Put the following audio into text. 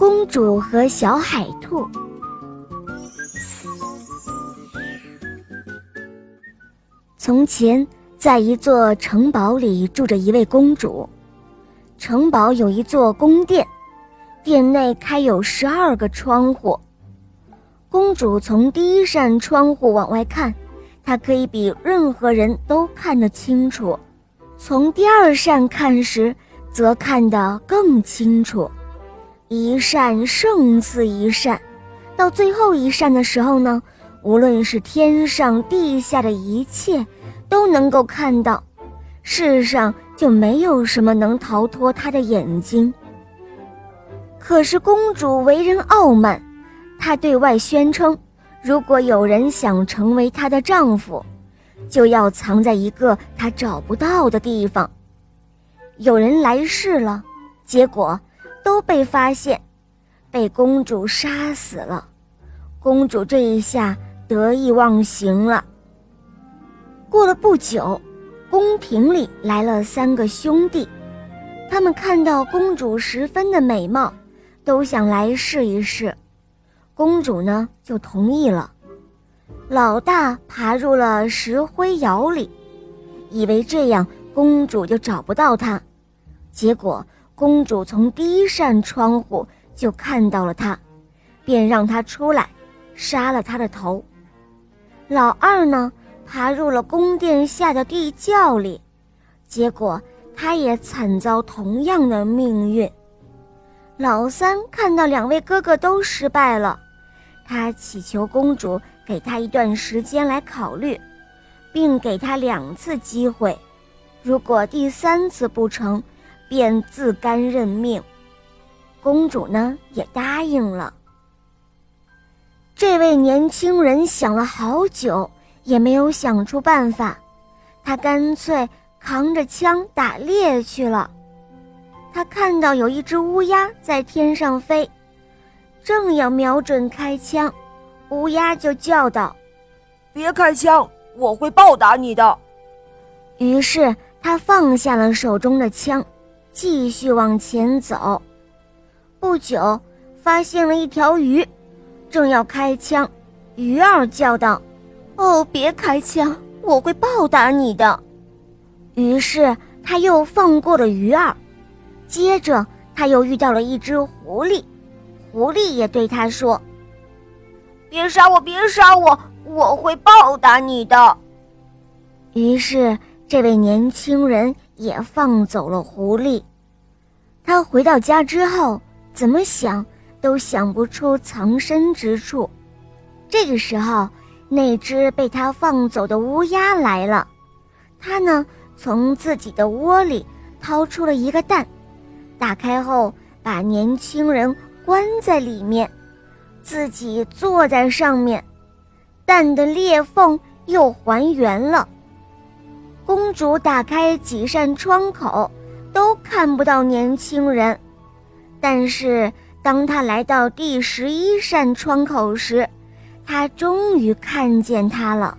公主和小海兔。从前，在一座城堡里住着一位公主。城堡有一座宫殿，殿内开有十二个窗户。公主从第一扇窗户往外看，她可以比任何人都看得清楚；从第二扇看时，则看得更清楚。一扇胜似一扇，到最后一扇的时候呢，无论是天上地下的一切，都能够看到。世上就没有什么能逃脱他的眼睛。可是公主为人傲慢，她对外宣称，如果有人想成为她的丈夫，就要藏在一个她找不到的地方。有人来试了，结果。都被发现，被公主杀死了。公主这一下得意忘形了。过了不久，宫廷里来了三个兄弟，他们看到公主十分的美貌，都想来试一试。公主呢，就同意了。老大爬入了石灰窑里，以为这样公主就找不到他，结果。公主从第一扇窗户就看到了他，便让他出来，杀了他的头。老二呢，爬入了宫殿下的地窖里，结果他也惨遭同样的命运。老三看到两位哥哥都失败了，他祈求公主给他一段时间来考虑，并给他两次机会，如果第三次不成。便自甘认命，公主呢也答应了。这位年轻人想了好久，也没有想出办法，他干脆扛着枪打猎去了。他看到有一只乌鸦在天上飞，正要瞄准开枪，乌鸦就叫道：“别开枪，我会报答你的。”于是他放下了手中的枪。继续往前走，不久发现了一条鱼，正要开枪，鱼儿叫道：“哦，别开枪，我会报答你的。”于是他又放过了鱼儿。接着他又遇到了一只狐狸，狐狸也对他说：“别杀我，别杀我，我会报答你的。”于是这位年轻人。也放走了狐狸。他回到家之后，怎么想都想不出藏身之处。这个时候，那只被他放走的乌鸦来了。他呢，从自己的窝里掏出了一个蛋，打开后把年轻人关在里面，自己坐在上面，蛋的裂缝又还原了。主打开几扇窗口，都看不到年轻人。但是，当他来到第十一扇窗口时，他终于看见他了。